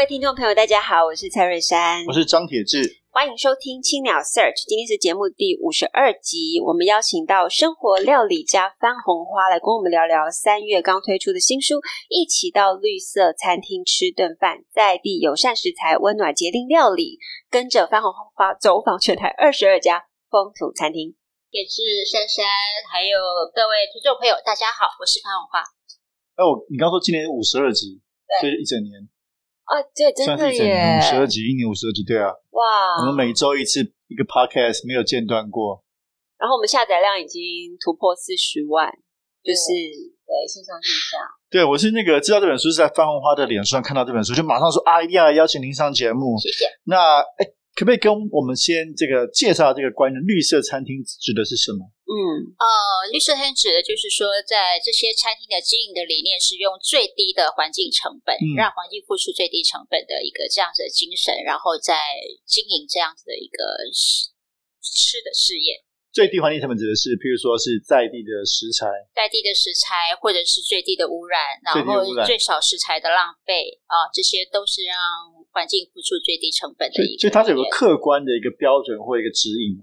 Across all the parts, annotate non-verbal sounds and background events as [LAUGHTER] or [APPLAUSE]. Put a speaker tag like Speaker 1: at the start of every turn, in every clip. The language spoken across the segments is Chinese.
Speaker 1: 位听众朋友，大家好，我是蔡瑞珊，
Speaker 2: 我是张铁志，
Speaker 1: 欢迎收听青鸟 Search。今天是节目第五十二集，我们邀请到生活料理家番红花来跟我们聊聊三月刚推出的新书《一起到绿色餐厅吃顿饭》，在地友善食材，温暖节令料理，跟着番红花走访全台二十二家风土餐厅。
Speaker 3: 也是珊珊，还有各位听众朋友，大家好，我是潘红花。
Speaker 2: 哎，我你刚说今年五十二集，对，一整年。
Speaker 1: 啊，对，真的耶！
Speaker 2: 五十二集，一年五十二集，对啊，哇！我们每周一次一个 podcast，没有间断过。
Speaker 1: 然后我们下载量已经突破四十万，就是对线上线下。
Speaker 2: 对，我是那个知道这本书是在范红花的脸书上看到这本书，就马上说啊，一定要邀请您上节目。
Speaker 3: 谢谢。
Speaker 2: 那哎。可不可以跟我们先这个介绍这个关于绿色餐厅指的是什么？
Speaker 3: 嗯，呃，绿色餐厅指的就是说，在这些餐厅的经营的理念是用最低的环境成本，嗯、让环境付出最低成本的一个这样子的精神，然后再经营这样子的一个吃的事业。
Speaker 2: 最低环境成本指的是，譬如说是在地的食材，
Speaker 3: 在地的食材，或者是最低的污染，然后最少食材的浪费啊、呃，这些都是让。环境付出最低成本的一个，
Speaker 2: 所以它是有个客观的一个标准或一个指引
Speaker 3: 啊、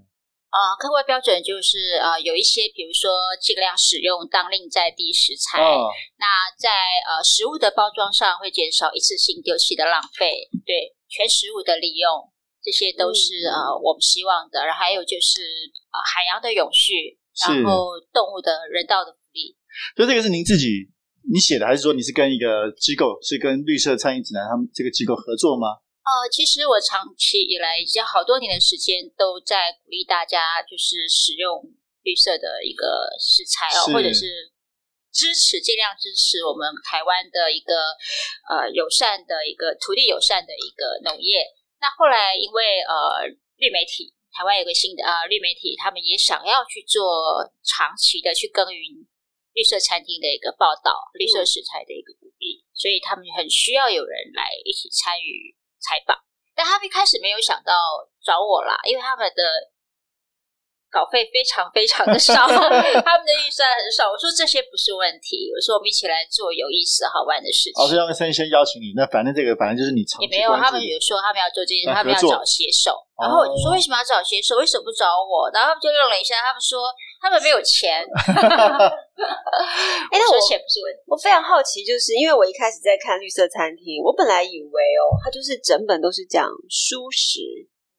Speaker 3: 呃。客观标准就是呃，有一些，比如说尽量使用当令在地食材。哦、那在呃食物的包装上会减少一次性丢弃的浪费，对全食物的利用，这些都是、嗯、呃我们希望的。然后还有就是呃海洋的永续，然后动物的人道的福利。
Speaker 2: 所以这个是您自己。你写的还是说你是跟一个机构，是跟绿色餐饮指南他们这个机构合作吗？
Speaker 3: 呃，其实我长期以来已经好多年的时间都在鼓励大家，就是使用绿色的一个食材哦，或者是支持，尽量支持我们台湾的一个呃友善的一个土地友善的一个农业。那后来因为呃绿媒体，台湾有个新的呃绿媒体，他们也想要去做长期的去耕耘。绿色餐厅的一个报道，绿色食材的一个鼓励，嗯、所以他们很需要有人来一起参与采访。但他们一开始没有想到找我啦，因为他们的稿费非常非常的少，[LAUGHS] 他们的预算很少。我说这些不是问题，我说我们一起来做有意思好玩的事情。
Speaker 2: 哦，所以他们先先邀请你，那反正这个反正就是你
Speaker 3: 也没有，他们有说他们要做这件事，他们要找写手。然后我就说为什么要找写手？为什么不找我？然后他们就愣了一下，他们说。他们没有钱，[LAUGHS] 哎，那我钱不是问题。
Speaker 1: 我非常好奇，就是因为我一开始在看绿色餐厅，我本来以为哦，它就是整本都是讲蔬食，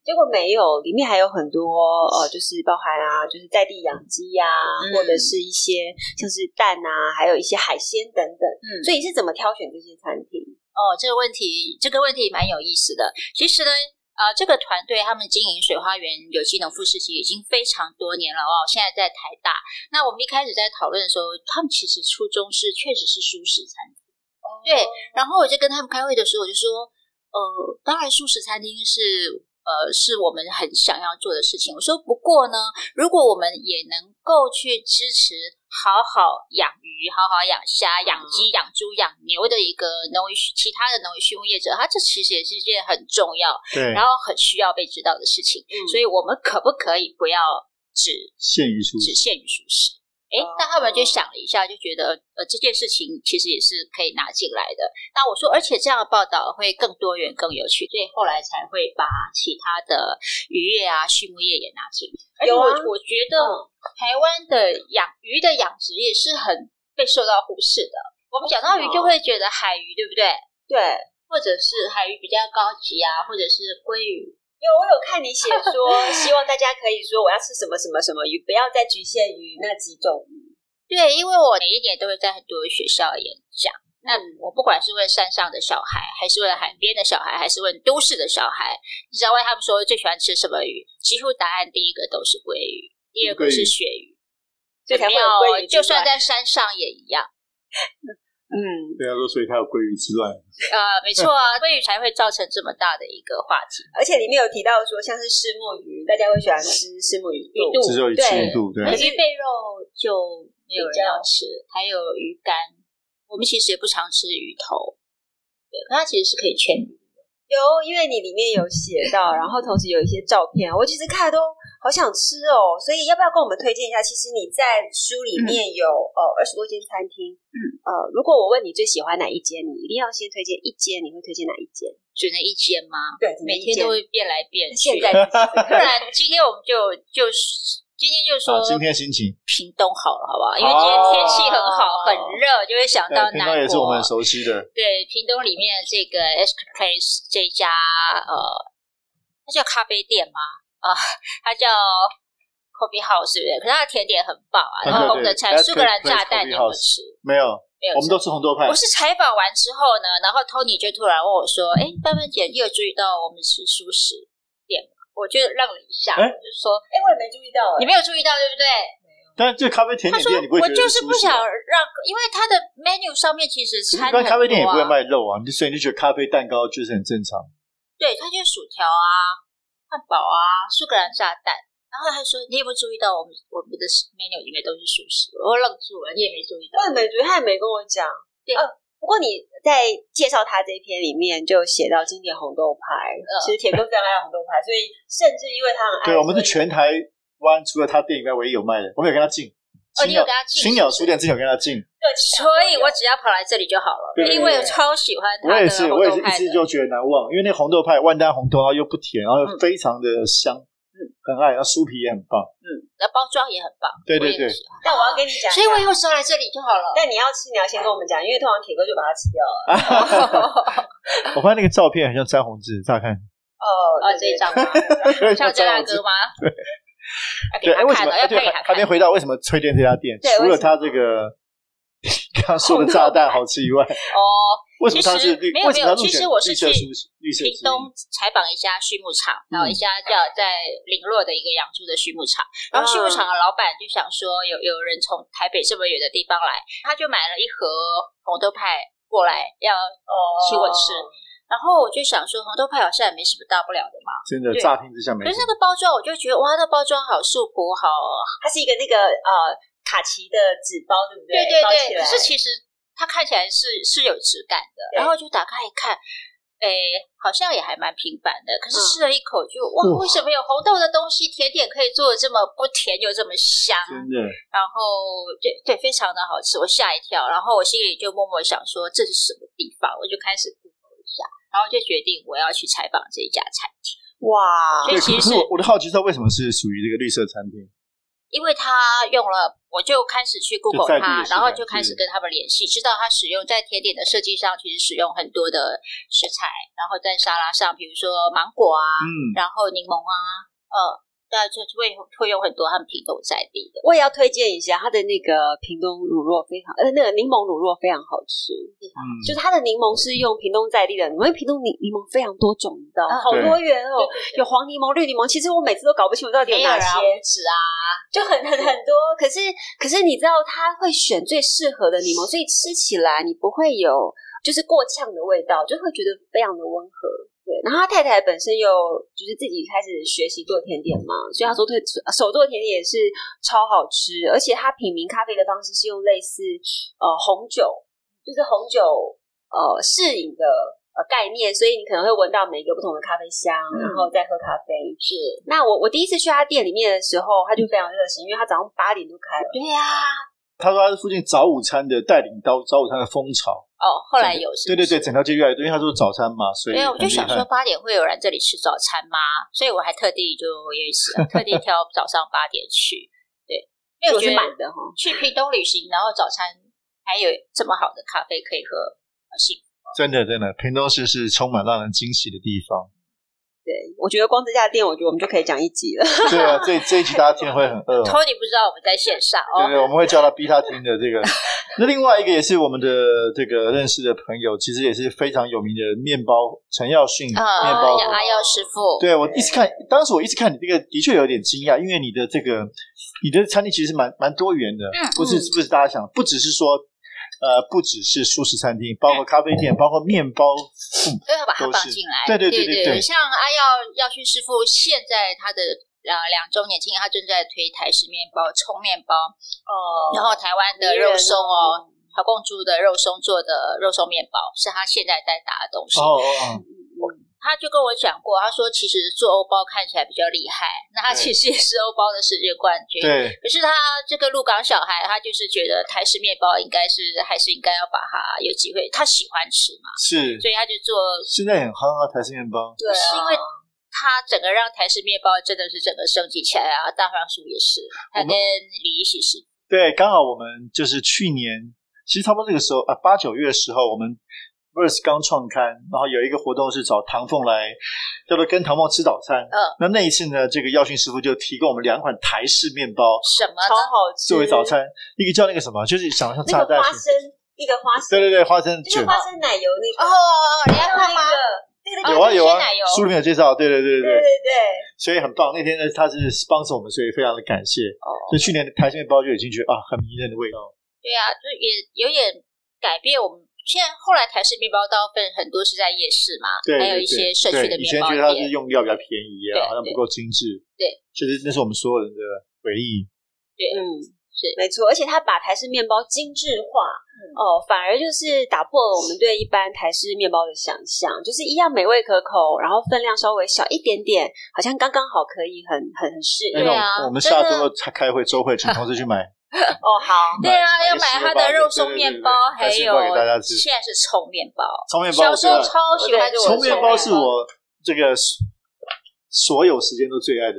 Speaker 1: 结果没有，里面还有很多呃，就是包含啊，就是在地养鸡呀，嗯、或者是一些像是蛋啊，还有一些海鲜等等。嗯，所以你是怎么挑选这些餐厅？
Speaker 3: 哦，这个问题，这个问题蛮有意思的。其实呢。啊、呃，这个团队他们经营水花园有机农夫市集已经非常多年了哦。现在在台大，那我们一开始在讨论的时候，他们其实初衷是确实是素食餐厅，哦、对。然后我就跟他们开会的时候，我就说，呃，当然素食餐厅是。呃，是我们很想要做的事情。我说，不过呢，如果我们也能够去支持好好养鱼、好好养虾、养鸡、养猪、养牛的一个农渔其他的农业畜牧业者，他这其实也是一件很重要，对，然后很需要被知道的事情。嗯，所以我们可不可以不要只
Speaker 2: 限于蔬
Speaker 3: 只限于熟食？哎，那他们就想了一下，就觉得呃这件事情其实也是可以拿进来的。那我说，而且这样的报道会更多元、更有趣，所以后来才会把其他的渔业啊、畜牧业也拿进来。有啊，我觉得台湾的养鱼的养殖业是很被受到忽视的。我们讲到鱼，就会觉得海鱼，对不对？
Speaker 1: 对，
Speaker 3: 或者是海鱼比较高级啊，或者是鲑鱼。
Speaker 1: 有，我有看你写说，[LAUGHS] 希望大家可以说我要吃什么什么什么鱼，不要再局限于那几种鱼。
Speaker 3: 对，因为我每一年都会在很多学校演讲。那我不管是问山上的小孩，还是问海边的小孩，还是问都市的小孩，你知道问他们说最喜欢吃什么鱼？几乎答案第一个都是鲑鱼，第二个是鳕鱼。没有，就算在山上也一样。[LAUGHS]
Speaker 2: 嗯，对啊，说所以它有鲑鱼之乱。
Speaker 3: 呃，没错啊，鲑鱼才会造成这么大的一个话题。
Speaker 1: 而且里面有提到说，像是虱目鱼，大家会喜欢吃虱目鱼肚，
Speaker 2: 只有鱼肚，对，
Speaker 3: 鱼背肉就没有人要吃，还有鱼干，我们其实也不常吃鱼头，对，它其实是可以劝鱼。
Speaker 1: 有，因为你里面有写到，然后同时有一些照片，我其实看了都好想吃哦。所以要不要跟我们推荐一下？其实你在书里面有、嗯、呃二十多间餐厅，嗯呃，如果我问你最喜欢哪一间，你一定要先推荐一间，你会推荐哪一间？
Speaker 3: 只能一间吗？
Speaker 1: 对，
Speaker 3: 每天都会变来变
Speaker 1: 去。
Speaker 3: 不然今天我们就就是。今天就说，
Speaker 2: 今天心情
Speaker 3: 屏东好了，好不好？因为今天天气很好，很热，就会想到南国。
Speaker 2: 屏东也是我们熟悉的。
Speaker 3: 对，屏东里面这个 Esk Place 这家呃，它叫咖啡店吗？啊，它叫 Coffee House，对不对？可是它的甜点很棒啊，然后红的菜苏格兰炸弹你有没有吃？
Speaker 2: 没有，没有。我们都吃红豆派。
Speaker 3: 我是采访完之后呢，然后 Tony 就突然问我说：“哎，班班姐，你有注意到我们是素食店吗？”我就愣了一下，我、就说，哎、欸，我也没注意到，你没有注意到，对不对？没有。
Speaker 2: 但是这咖啡甜点店，你不会觉得？
Speaker 3: 我就是不想让，因为它的 menu 上面其实餐、啊、
Speaker 2: 一般咖啡店也不会卖肉啊，所以你就觉得咖啡蛋糕就是很正常。
Speaker 3: 对，它就是薯条啊、汉堡啊、苏格兰炸弹。然后他说：“你有没有注意到我们我们的 menu 里面都是素食？”我愣住了，你也没注意到？
Speaker 1: 我也没注意，他也没跟我讲。对。呃不过你在介绍他这一篇里面就写到经典红豆派，呃、其实铁哥非常爱红豆派，所以甚至因为他很爱，
Speaker 2: 对，我们是全台湾除了他店以外唯一有卖的，我们有跟他进。
Speaker 3: 哦，你有跟他进？
Speaker 2: 青鸟书店之前有跟他进。
Speaker 3: 对，所以我只要跑来这里就好了，对对对，因为我超喜欢他。我也是，
Speaker 2: 我也是一直就觉得难忘，因为那红豆派万丹红豆，然后又不甜，然后又非常的香。嗯很爱，然后酥皮也很棒，嗯，
Speaker 3: 那包装也很棒，
Speaker 2: 对对对。
Speaker 1: 但我要跟你讲，
Speaker 3: 所以我以后是要来这里就好了。
Speaker 1: 但你要吃，你要先跟我们讲，因为通常铁哥就把它吃掉了。[LAUGHS]
Speaker 2: 我发现那个照片很像詹宏志，乍看。
Speaker 1: 哦，哦，这一张吗？[LAUGHS]
Speaker 3: 像詹大哥吗？[LAUGHS]
Speaker 2: 对。[LAUGHS] 哎，为什么？对，还没回到为什么推荐这家店？除了他这个 [LAUGHS] 刚刚说的炸弹好吃以外，[LAUGHS] 哦。为什么他是绿？
Speaker 3: 没有没有，其实我是去
Speaker 2: 屏
Speaker 3: 东采访一家畜牧场，然后一家叫在林落的一个养猪的畜牧场，然后畜牧场的老板就想说，有有人从台北这么远的地方来，他就买了一盒红豆派过来要请我吃，然后我就想说，红豆派好像也没什么大不了的嘛，
Speaker 2: 真的乍听之下没。
Speaker 3: 可是那个包装，我就觉得哇，那包装好素朴，好，
Speaker 1: 它是一个那个呃卡其的纸包，对不对？
Speaker 3: 对对对，可是其实。它看起来是是有质感的，然后就打开一看，哎，好像也还蛮平凡的。可是吃了一口就哇，为什么有红豆的东西甜点可以做的这么不甜又这么香？
Speaker 2: 真的。
Speaker 3: 然后对对，非常的好吃，我吓一跳。然后我心里就默默想说，这是什么地方？我就开始下，然后就决定我要去采访这一家餐厅。
Speaker 1: 哇！
Speaker 2: 所以其实我我的好奇是为什么是属于这个绿色餐厅？
Speaker 3: 因为他用了，我就开始去 Google 他，然后就开始跟他们联系，知道他使用在甜点的设计上，其实使用很多的食材，然后在沙拉上，比如说芒果啊，嗯，然后柠檬啊，呃。对，就会会有很多他们屏东在地的。
Speaker 1: 我也要推荐一下他的那个屏东乳酪，非常呃，那个柠檬乳酪非常好吃。嗯，就是它的柠檬是用屏东在地的，因为屏东柠柠檬非常多种，你知道吗？好多元哦，有黄柠檬、绿柠檬。其实我每次都搞不清楚到底有哪些籽啊，就很很很多。可是可是你知道他会选最适合的柠檬，所以吃起来你不会有就是过呛的味道，就会觉得非常的温和。对，然后他太太本身又就是自己开始学习做甜点嘛，所以他说对手做甜点也是超好吃，而且他品茗咖啡的方式是用类似呃红酒，就是红酒呃试饮的呃概念，所以你可能会闻到每一个不同的咖啡香，嗯、然后再喝咖啡。是，那我我第一次去他店里面的时候，他就非常热心，因为他早上八点就开了。
Speaker 3: 对呀、啊。
Speaker 2: 他说他是附近早午餐的带领刀，早午餐的风潮。
Speaker 3: 哦，后来有是是，
Speaker 2: 对对对，整条街越来越多，因为他说早餐嘛，所以
Speaker 3: 没有，我就想说八点会有人这里吃早餐吗？所以我还特地就也是 [LAUGHS] 特地挑早上八点去，对，因为我觉得满的哈。去屏东旅行，然后早餐还有这么好的咖啡可以喝，幸福。
Speaker 2: 真的真的，屏东市是充满让人惊喜的地方。
Speaker 1: 对，我觉得光这家店，我觉得我们就可以讲一集了。[LAUGHS]
Speaker 2: 对啊，这这一集大家听会很饿。
Speaker 3: Tony 不知道我们在线上哦。
Speaker 2: 对对，我们会叫他逼他听的这个。[LAUGHS] 那另外一个也是我们的这个认识的朋友，其实也是非常有名的面包陈耀训面包
Speaker 3: 阿耀师傅。
Speaker 2: 对，我一直看，当时我一直看你这个，的确有点惊讶，因为你的这个你的餐厅其实蛮蛮多元的，嗯不是不是大家想，不只是说呃，不只是素食餐厅，包括咖啡店，包括面包，
Speaker 3: 都要把它放进来。
Speaker 2: 对对对对对。
Speaker 3: 像阿耀耀旭师傅，现在他的呃两周年庆，他正在推台式面包、葱面包哦，然后台湾的肉松哦，陶贡猪的肉松做的肉松面包，是他现在在打的东西。哦哦哦。他就跟我讲过，他说其实做欧包看起来比较厉害，那他其实也是欧包的世界冠军。
Speaker 2: 对。
Speaker 3: 可是他这个鹿港小孩，他就是觉得台式面包应该是还是应该要把它有机会，他喜欢吃嘛。
Speaker 2: 是。
Speaker 3: 所以他就做。
Speaker 2: 现在很夯啊，台式面包。
Speaker 3: 对啊。是因为他整个让台式面包真的是整个升级起来啊！大黄叔也是，他跟李一起是。
Speaker 2: 对，刚好我们就是去年，其实差不多这个时候啊，八九月的时候我们。Verse 刚创刊，然后有一个活动是找唐凤来，叫做跟唐凤吃早餐。嗯，那那一次呢，这个耀训师傅就提供我们两款台式面包，
Speaker 3: 什么
Speaker 1: 超好吃，
Speaker 2: 作为早餐。一个叫那个什么，就是想像炸弹，
Speaker 1: 花生，一个花生，
Speaker 2: 对对对，花生卷，
Speaker 1: 花生奶油那个。
Speaker 3: 哦，你要看吗？
Speaker 2: 有啊有啊，书里面有介绍。对对对对
Speaker 1: 对对对，
Speaker 2: 所以很棒。那天呢，他是帮助我们，所以非常的感谢。哦，所以去年的台式面包就已经觉得啊，很迷人的味道。
Speaker 3: 对啊，就也有点改变我们。现在后来台式面包刀分很多是在夜市嘛，对，还有一些社区的面包店。以前觉得
Speaker 2: 它是用料比较便宜啊，好像不够精致。
Speaker 3: 对，
Speaker 2: 其实那是我们所有人的回忆。
Speaker 3: 对，嗯，是
Speaker 1: 没错。而且他把台式面包精致化，嗯、哦，反而就是打破了我们对一般台式面包的想象，就是一样美味可口，然后分量稍微小一点点，好像刚刚好可以很很很适应。
Speaker 3: 对啊，
Speaker 2: 我们下周才开会周会，请同事去买。[LAUGHS]
Speaker 1: 哦，好，[LAUGHS]
Speaker 3: 对啊，要买他的肉松面包，还有现在是葱面包。[LAUGHS]
Speaker 2: 葱面包，
Speaker 3: 小时候超喜欢
Speaker 2: 葱面包，是我这个所有时间都最爱的。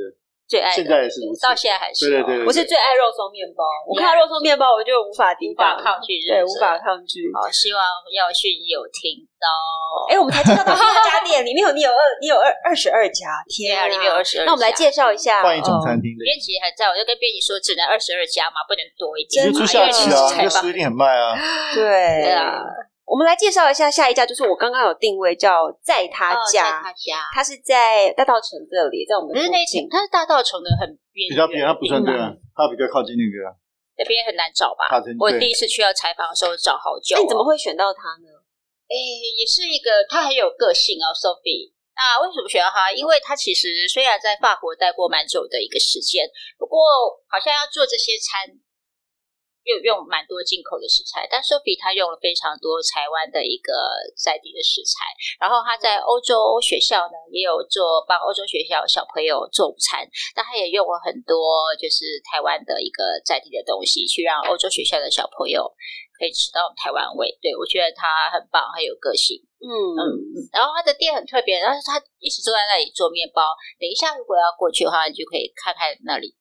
Speaker 3: 最爱，
Speaker 2: 现在也是如此，
Speaker 3: 到现在还是。
Speaker 2: 对对对，
Speaker 1: 我是最爱肉松面包。我看到肉松面包，我就无法抵挡，
Speaker 3: 抗拒，
Speaker 1: 对，无法抗拒。
Speaker 3: 好，希望耀训有听到。
Speaker 1: 哎，我们才介绍到第二家店，里面有你有二，你有二二十二家，天啊，里面有二十二。那我们来介绍一下，
Speaker 2: 换一种餐厅的。
Speaker 3: 编辑还在，我就跟编辑说，只能二十二家嘛，不能多一点。
Speaker 2: 因为出下期啊，这书一定很卖啊。[LAUGHS]
Speaker 1: 对啊。我们来介绍一下下一家，就是我刚刚有定位叫在他家，
Speaker 3: 在他家，
Speaker 1: 他是在大道城这里，在我们
Speaker 3: 不是那间，他是大道城的很边，
Speaker 2: 比较偏，他不算对啊，他比较靠近那个，
Speaker 3: 那边很难找吧？我第一次去要采访的时候找好久。
Speaker 1: 那你怎么会选到他呢？
Speaker 3: 哎，也是一个，他很有个性哦，Sophie。那为什么选到他？因为他其实虽然在法国待过蛮久的一个时间，不过好像要做这些餐。又用蛮多进口的食材，但 Sophie 他用了非常多台湾的一个在地的食材。然后他在欧洲学校呢，也有做帮欧洲学校小朋友做午餐，但他也用了很多就是台湾的一个在地的东西，去让欧洲学校的小朋友可以吃到台湾味。对，我觉得他很棒，很有个性。嗯嗯。然后他的店很特别，但是他一直坐在那里做面包。等一下如果要过去的话，你就可以看看那里。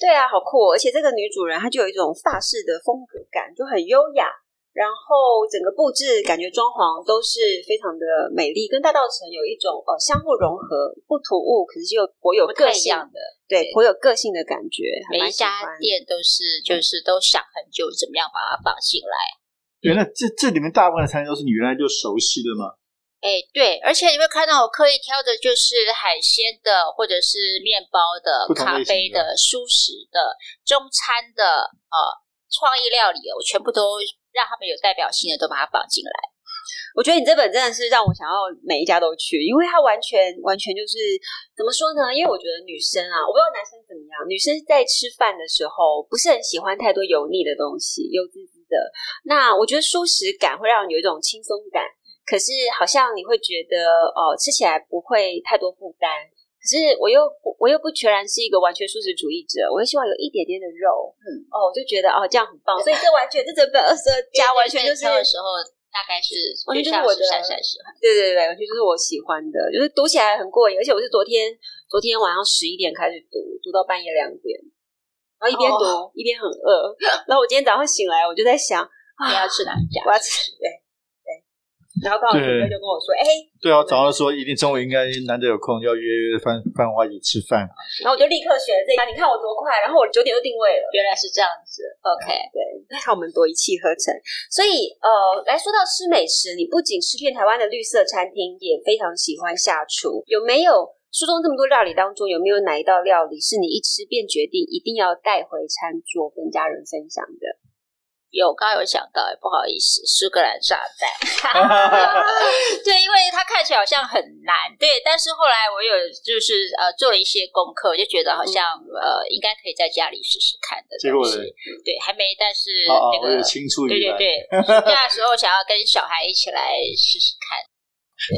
Speaker 1: 对啊，好酷哦！而且这个女主人她就有一种法式的风格感，就很优雅。然后整个布置感觉装潢都是非常的美丽，跟大道城有一种呃相互融合，不突兀，可是又颇有个性的，对，颇有个性的感觉。
Speaker 3: 每一家店都是就是都想很久怎么样把它放进来。
Speaker 2: 原来这这里面大部分的餐厅都是你原来就熟悉的吗？
Speaker 3: 哎，对，而且你会看到我刻意挑的就是海鲜的，或者是面包的、咖啡的、蔬食的、中餐的，呃，创意料理，我全部都让他们有代表性的都把它绑进来。
Speaker 1: 我觉得你这本真的是让我想要每一家都去，因为它完全完全就是怎么说呢？因为我觉得女生啊，我不知道男生怎么样，女生在吃饭的时候不是很喜欢太多油腻的东西，油滋滋的。那我觉得舒适感会让你有一种轻松感。可是好像你会觉得，哦，吃起来不会太多负担。可是我又我又不全然是一个完全素食主义者，我又希望有一点点的肉。嗯，哦，我就觉得哦这样很棒。所以这完全这整本 [LAUGHS] 二十二家完全就是
Speaker 3: 的时候大概是
Speaker 1: 完全就是我的
Speaker 3: 三三十。
Speaker 1: 对对对，完全就是我喜欢的，就是读起来很过瘾。而且我是昨天昨天晚上十一点开始读，读到半夜两点，然后一边读、哦、一边很饿。[LAUGHS] 然后我今天早上醒来，我就在想，
Speaker 3: 你要吃哪一家？
Speaker 1: 我要吃对。然后刚好哥哥就跟我说：“哎，
Speaker 2: 对啊，早上说一定中午应该难得有空，要约约范范花一起吃饭。”
Speaker 1: 然后我就立刻选了这家，你看我多快！然后我九点就定位了，
Speaker 3: 原来是这样子。OK，
Speaker 1: 对，看我们多一气呵成。所以呃，来说到吃美食，你不仅吃遍台湾的绿色餐厅，也非常喜欢下厨。有没有书中这么多料理当中，有没有哪一道料理是你一吃便决定一定要带回餐桌跟家人分享的？
Speaker 3: 有，刚刚有想到，不好意思，苏格兰炸弹。[LAUGHS] 对，因为它看起来好像很难，对，但是后来我有就是呃做了一些功课，我就觉得好像、嗯、呃应该可以在家里试试看的。
Speaker 2: 结果呢？
Speaker 3: 对，还没，但是那个
Speaker 2: 青出于蓝。
Speaker 3: 对对对，[LAUGHS] 暑假的时候想要跟小孩一起来试试看。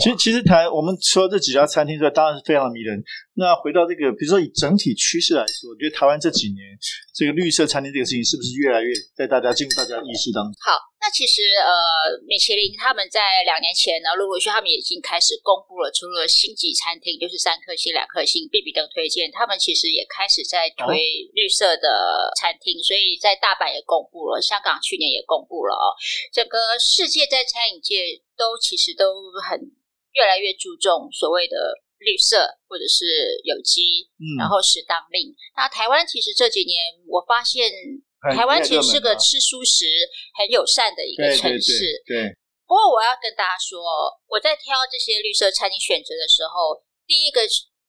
Speaker 2: 其实，其实谈我们除了这几家餐厅之外，当然是非常的迷人。那回到这个，比如说以整体趋势来说，我觉得台湾这几年这个绿色餐厅这个事情，是不是越来越在大家进入大家的意识当中？
Speaker 3: 好，那其实呃，米其林他们在两年前呢，陆陆续续他们已经开始公布了，除了星级餐厅就是三颗星、两颗星，必比登推荐，他们其实也开始在推绿色的餐厅，哦、所以在大阪也公布了，香港去年也公布了哦，整个世界在餐饮界。都其实都很越来越注重所谓的绿色或者是有机，嗯，然后适当令。那台湾其实这几年我发现，台湾其实是个吃蔬食很友善的一个城市。
Speaker 2: 对，对，对。
Speaker 3: 不过我要跟大家说，我在挑这些绿色餐厅选择的时候，第一个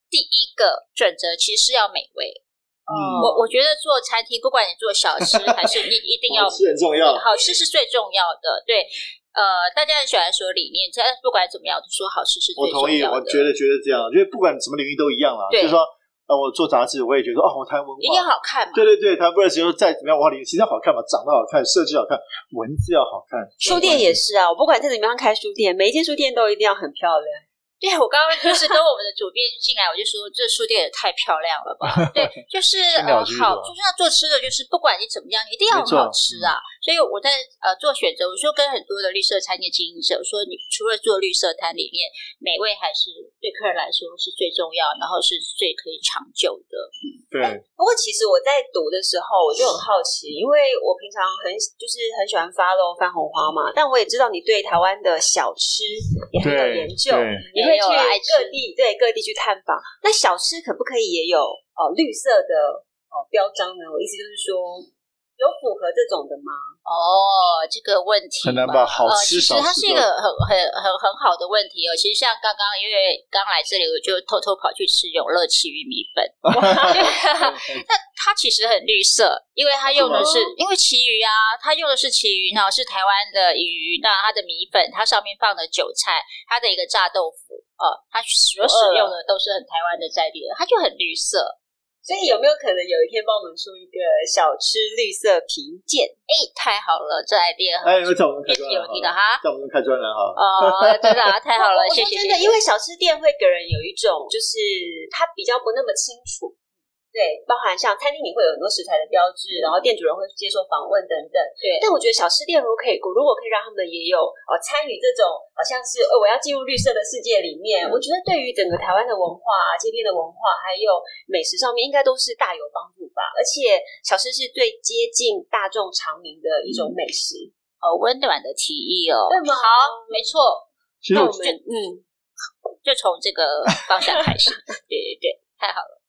Speaker 3: 第一个准则其实是要美味。嗯，我我觉得做餐厅，不管你做小吃还是你 [LAUGHS] 一定要
Speaker 2: 吃很重要，
Speaker 3: 好吃是最重要的。对。呃，大家很喜欢说理念，但不管怎么样，都说好事是最重要的。
Speaker 2: 我同意，我觉得觉得这样，因为不管什么领域都一样啦。对就是说，呃，我做杂志，我也觉得哦，我谈文化
Speaker 3: 一定要好看嘛。
Speaker 2: 对对对，谈不管是再怎么样，文化领域其实要好看嘛，长得好看，设计好看，文字要好看。
Speaker 1: 书店也是啊，我不管在怎么样开书店，每一间书店都一定要很漂亮。
Speaker 3: 对，我刚刚就是跟我们的主编进来，我就说这书店也太漂亮了吧？对，[LAUGHS] 就是呃好，就是要做吃的，就是不管你怎么样，一定要很好吃啊。所以我在呃做选择，我说跟很多的绿色餐厅经营者，我说你除了做绿色摊里面，美味还是对客人来说是最重要，然后是最可以长久的。嗯，
Speaker 2: 对。
Speaker 1: 不过其实我在读的时候，我就很好奇，因为我平常很就是很喜欢 follow 番红花嘛，但我也知道你对台湾的小吃也很有研究。会去各地，对各地去探访。那小吃可不可以也有哦绿色的哦标章呢？我意思就是说，有符合这种的吗？
Speaker 3: 哦，这个问题
Speaker 2: 很难吧？好吃少、
Speaker 3: 呃、其实它是一个很很很很好的问题哦。其实像刚刚因为刚来这里，我就偷偷跑去吃永乐奇鱼米粉。[LAUGHS] 那它其实很绿色，因为它用的是因为旗鱼啊，它用的是旗鱼，然后是台湾的鱼。那它的米粉，它上面放的韭菜，它的一个炸豆腐。哦，它所使用的都是很台湾的在地的，它就很绿色。
Speaker 1: 所以有没有可能有一天帮我们出一个小吃绿色评鉴？
Speaker 3: 哎，太好了，这 idea
Speaker 2: 哎，有找我们开专栏，
Speaker 3: 有听到哈？
Speaker 2: 叫我们开专栏哈？
Speaker 3: 哦，[LAUGHS] 真的啊，太好了，谢谢。
Speaker 1: 真的，因为小吃店会给人有一种，就是它比较不那么清楚。对，包含像餐厅里会有很多食材的标志，然后店主人会接受访问等等。对，但我觉得小吃店如果可以，如果可以让他们也有呃参与这种，好像是呃我要进入绿色的世界里面，嗯、我觉得对于整个台湾的文化、啊、街边的文化，还有美食上面，应该都是大有帮助吧。而且小吃是最接近大众常民的一种美食，
Speaker 3: 呃、嗯，温暖的提议哦。
Speaker 1: 对吗？
Speaker 3: 好，没
Speaker 2: 错。那我们
Speaker 3: 就嗯，就从这个方向开始。[LAUGHS] 对对对，太好了。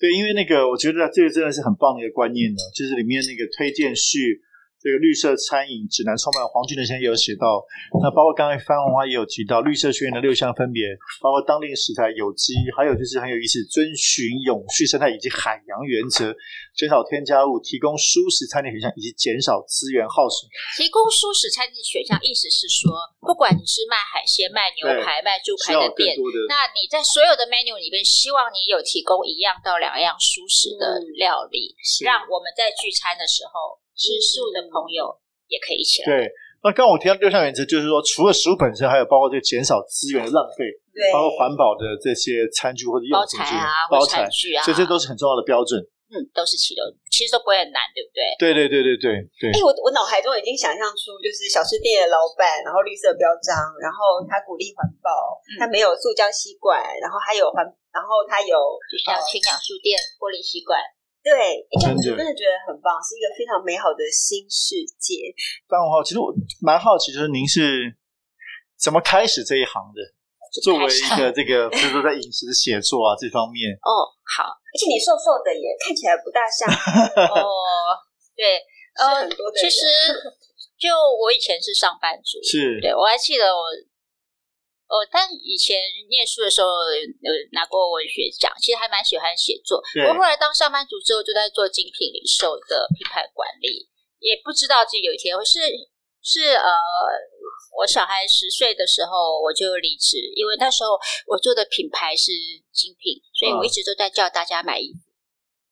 Speaker 2: 对，因为那个，我觉得这个真的是很棒的一个观念呢，就是里面那个推荐序。这个绿色餐饮指南创办人黄俊的先生也有写到，那包括刚才番红花也有提到绿色学院的六项分别，包括当令食材有机，还有就是很有意思，遵循永续生态以及海洋原则，减少添加物，提供蔬食餐点选项，以及减少资源耗损。
Speaker 3: 提供蔬食餐点选项，意思是说，不管你是卖海鲜、卖牛排、卖猪排的店，的那你在所有的 menu 里面，希望你有提供一样到两样蔬食的料理，嗯、让我们在聚餐的时候。吃素的朋友也可以一起来。
Speaker 2: 对，那刚刚我提到六项原则，就是说，除了食物本身，还有包括这个减少资源的浪费，对，包括环保的这些餐具或者用具啊，
Speaker 3: 包材啊，
Speaker 2: 这些都是很重要的标准。
Speaker 3: 嗯，都是其中，其实都不会很难，对不对？
Speaker 2: 对对对对对对。
Speaker 1: 哎，我我脑海中已经想象出，就是小吃店的老板，然后绿色标章，然后他鼓励环保，他没有塑胶吸管，然后还有环，然后他有
Speaker 3: 就像清养书店玻璃吸管。
Speaker 1: 对，真的真的觉得很棒，是一个非常美好的新世界。
Speaker 2: 番红花，其实我蛮好奇，就是您是怎么开始这一行的？作为一个这个，比如说在饮食写作啊这方面。[LAUGHS]
Speaker 3: 哦，好，
Speaker 1: 而且你瘦瘦的也看起来不大像。[LAUGHS]
Speaker 3: 哦，对，呃，其实就我以前是上班族，
Speaker 2: 是，
Speaker 3: 对我还记得我。哦，但以前念书的时候有拿过文学奖，其实还蛮喜欢写作。我后来当上班族之后，就在做精品零售的品牌管理。也不知道自己有一天会是是呃，我小孩十岁的时候我就离职，因为那时候我做的品牌是精品，所以我一直都在叫大家买衣服。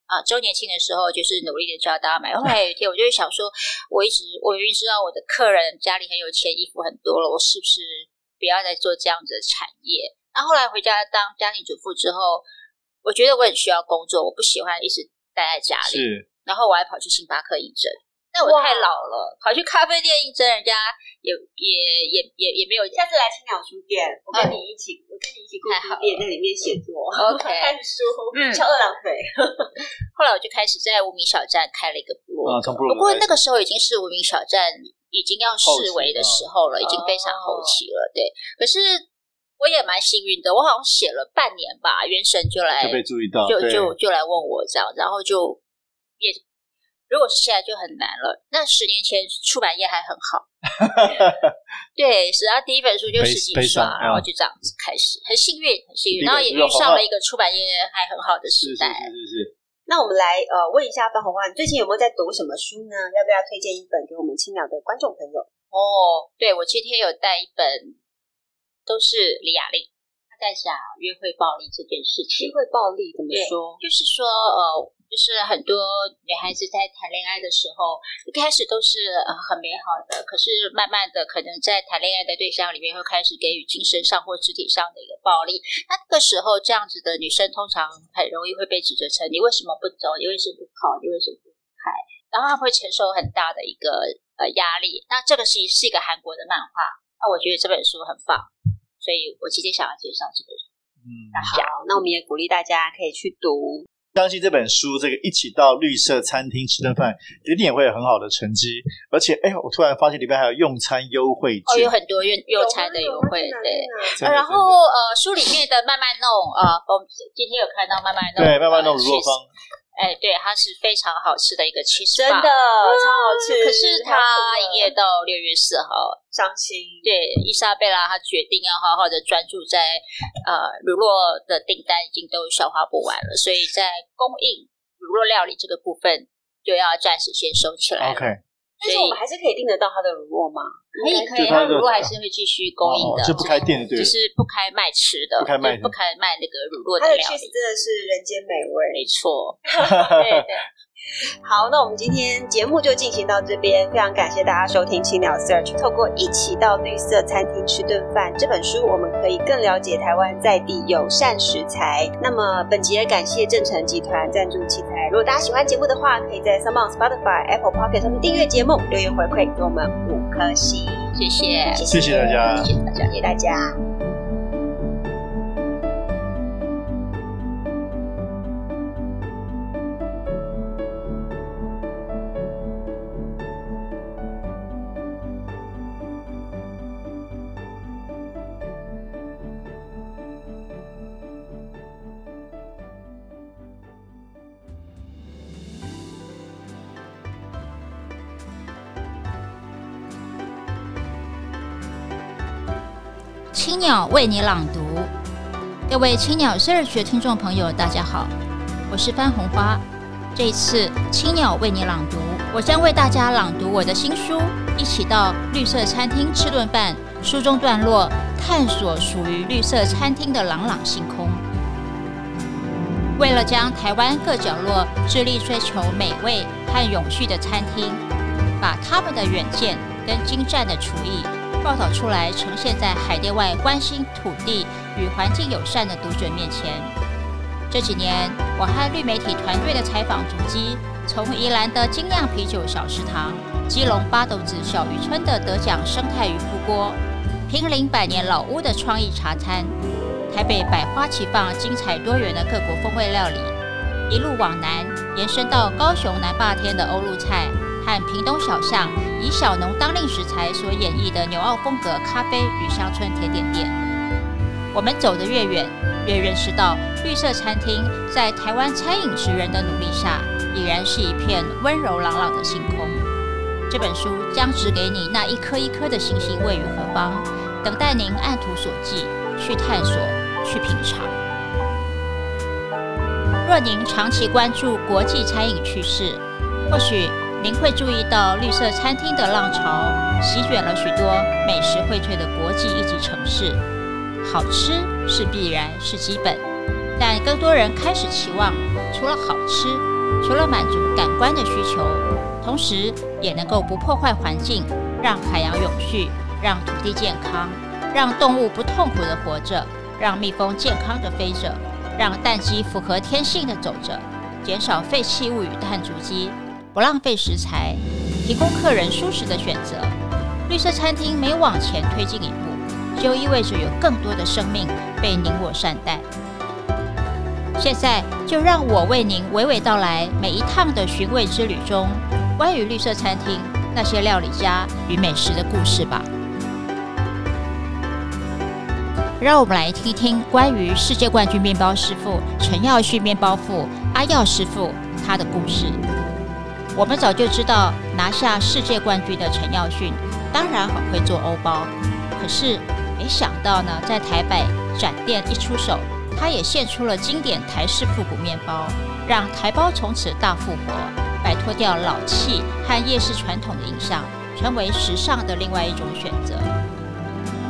Speaker 3: 啊，周年庆的时候就是努力的叫大家买。后来有一天，我就想说，我一直我明明知道我的客人家里很有钱，衣服很多了，我是不是不要再做这样子的产业？那后来回家当家庭主妇之后，我觉得我很需要工作，我不喜欢一直待在家里。是。然后我还跑去星巴克应征。那我太老了，跑去咖啡店应征，人家也也也也也没有。
Speaker 1: 下次来青鸟书店，我跟你一起，我跟你一起过书店，在里面写作，OK，[LAUGHS] 看书，嗯，翘二郎腿。[LAUGHS]
Speaker 3: 后来我就开始在无名小站开了一个部落格，不过那个时候已经是无名小站已经要式微的时候了，已经非常后期了。对，可是我也蛮幸运的，我好像写了半年吧，原神就来
Speaker 2: 就被注意到，
Speaker 3: 就就就来问我这样，然后就也。如果是现在就很难了。那十年前出版业还很好，[LAUGHS] 对，是啊，第一本书就十几刷，然后就这样子开始，很幸运，很幸运，然后也遇上了一个出版业还很好的时代。
Speaker 2: 是是是，是。
Speaker 1: 那我们来呃问一下方红花，你最近有没有在读什么书呢？要不要推荐一本给我们青鸟的观众朋友？
Speaker 3: 哦，对，我今天有带一本，都是李雅丽，她在讲约会暴力这件事情。
Speaker 1: 约会暴力怎么说？
Speaker 3: 就是说呃。就是很多女孩子在谈恋爱的时候，一开始都是呃很美好的，可是慢慢的，可能在谈恋爱的对象里面会开始给予精神上或肢体上的一个暴力。那这个时候，这样子的女生通常很容易会被指责成你为什么不走？你为什么不跑？你为什么不开？然后她会承受很大的一个呃压力。那这个是是一个韩国的漫画，那我觉得这本书很棒，所以我今天想要介绍这本书。
Speaker 1: 嗯，好，那我们也鼓励大家可以去读。
Speaker 2: 相信这本书，这个一起到绿色餐厅吃顿饭，一定也会有很好的成绩。而且，哎，我突然发现里面还有用餐优惠券，
Speaker 3: 哦，有很多用用餐的优惠，对。然后，呃，书里面的慢慢弄，呃，我们今天有看到慢慢弄，
Speaker 2: 对，慢慢弄卤肉饭。
Speaker 3: 哎，对，它是非常好吃的一个 cheese
Speaker 1: 真的超好吃。
Speaker 3: 可是它营业到六月四号，
Speaker 1: 伤心。
Speaker 3: 对，伊莎贝拉她决定要好好的专注在呃乳酪的订单已经都消化不完了，所以在供应乳酪料理这个部分就要暂时先收起来。
Speaker 2: OK。
Speaker 1: 但是我们还是可以订得到他的乳酪吗？
Speaker 3: 可以，可以，它乳酪还是会继续供应的，
Speaker 2: 就不开店的，对，
Speaker 3: 就是不开卖吃的，
Speaker 2: 不开卖，
Speaker 3: 不开卖那个乳酪的料理。
Speaker 1: 它的 cheese 真的是人间美味，
Speaker 3: 没错。[LAUGHS] 对对。
Speaker 1: 好，那我们今天节目就进行到这边，非常感谢大家收听青鸟 Search。透过一起到绿色餐厅吃顿饭这本书，我们可以更了解台湾在地友善食材。那么本集也感谢正成集团赞助器材。如果大家喜欢节目的话，可以在 SoundOn Spotify、Apple Pocket 上面订阅节目，留言回馈给我们五颗星，
Speaker 3: 谢谢，
Speaker 2: 谢谢大家，
Speaker 1: 谢谢大家，谢谢大家。
Speaker 4: 青鸟为你朗读，各位青鸟 Search 的听众朋友，大家好，我是番红花。这一次青鸟为你朗读，我将为大家朗读我的新书《一起到绿色餐厅吃顿饭》。书中段落探索属于绿色餐厅的朗朗星空。为了将台湾各角落致力追求美味和永续的餐厅，把他们的远见跟精湛的厨艺。报道出来，呈现在海内外关心土地与环境友善的读者面前。这几年，我和绿媒体团队的采访足迹，从宜兰的精酿啤酒小食堂，基隆八斗子小渔村的得奖生态渔夫锅，平林百年老屋的创意茶餐，台北百花齐放、精彩多元的各国风味料理，一路往南延伸到高雄南霸天的欧陆菜。和屏东小巷以小农当令食材所演绎的纽澳风格咖啡与乡村甜点店，我们走得越远，越认识到绿色餐厅在台湾餐饮职人的努力下，已然是一片温柔朗朗的星空。这本书将指给你那一颗一颗的星星位于何方，等待您按图索骥去探索、去品尝。若您长期关注国际餐饮趋势，或许。
Speaker 3: 您会注意到绿色餐厅的浪潮席卷了许多美食荟萃的国际一级城市。好吃是必然，是基本，但更多人开始期望，除了好吃，除了满足感官的需求，同时也能够不破坏环境，让海洋永续，让土地健康，让动物不痛苦地活着，让蜜蜂健康地飞着，让蛋鸡符合天性的走着，减少废弃物与碳足迹。不浪费食材，提供客人舒适的选择。绿色餐厅每往前推进一步，就意味着有更多的生命被您我善待。现在就让我为您娓娓道来每一趟的寻味之旅中，关于绿色餐厅那些料理家与美食的故事吧。让我们来听听关于世界冠军面包师傅陈耀旭面包父阿耀师傅他的故事。我们早就知道拿下世界冠军的陈耀迅，当然很会做欧包。可是没想到呢，在台北展店一出手，他也献出了经典台式复古面包，让台包从此大复活，摆脱掉老气和夜市传统的印象，成为时尚的另外一种选择。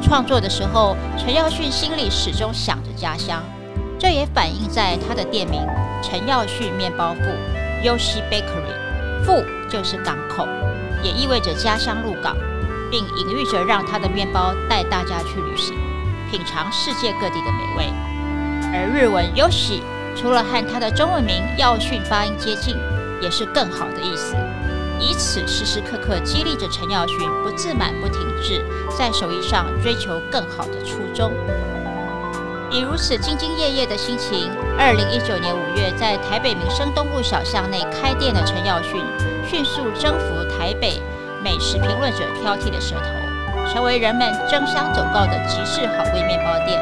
Speaker 3: 创作的时候，陈耀迅心里始终想着家乡，这也反映在他的店名陈耀训面包铺 Yoshi Bakery。不就是港口，也意味着家乡入港，并隐喻着让他的面包带大家去旅行，品尝世界各地的美味。而日文 Yoshi 除了和他的中文名耀训发音接近，也是更好的意思，以此时时刻刻激励着陈耀训不自满不停滞，在手艺上追求更好的初衷。以如此兢兢业业的心情，二零一九年五月，在台北民生东路小巷内开店的陈耀训，迅速征服台北美食评论者挑剔的舌头，成为人们争相走告的极致好味面包店。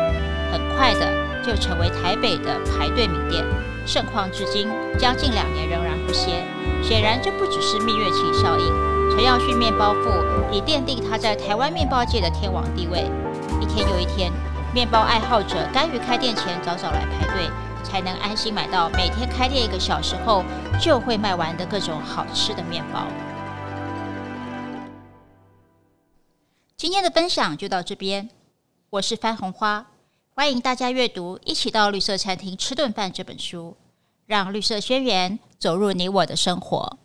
Speaker 3: 很快的就成为台北的排队名店，盛况至今，将近两年仍然不歇。显然，这不只是蜜月期效应。陈耀训面包父已奠定他在台湾面包界的天王地位。一天又一天。面包爱好者甘于开店前早早来排队，才能安心买到每天开店一个小时后就会卖完的各种好吃的面包。今天的分享就到这边，我是番红花，欢迎大家阅读《一起到绿色餐厅吃顿饭》这本书，让绿色宣言走入你我的生活。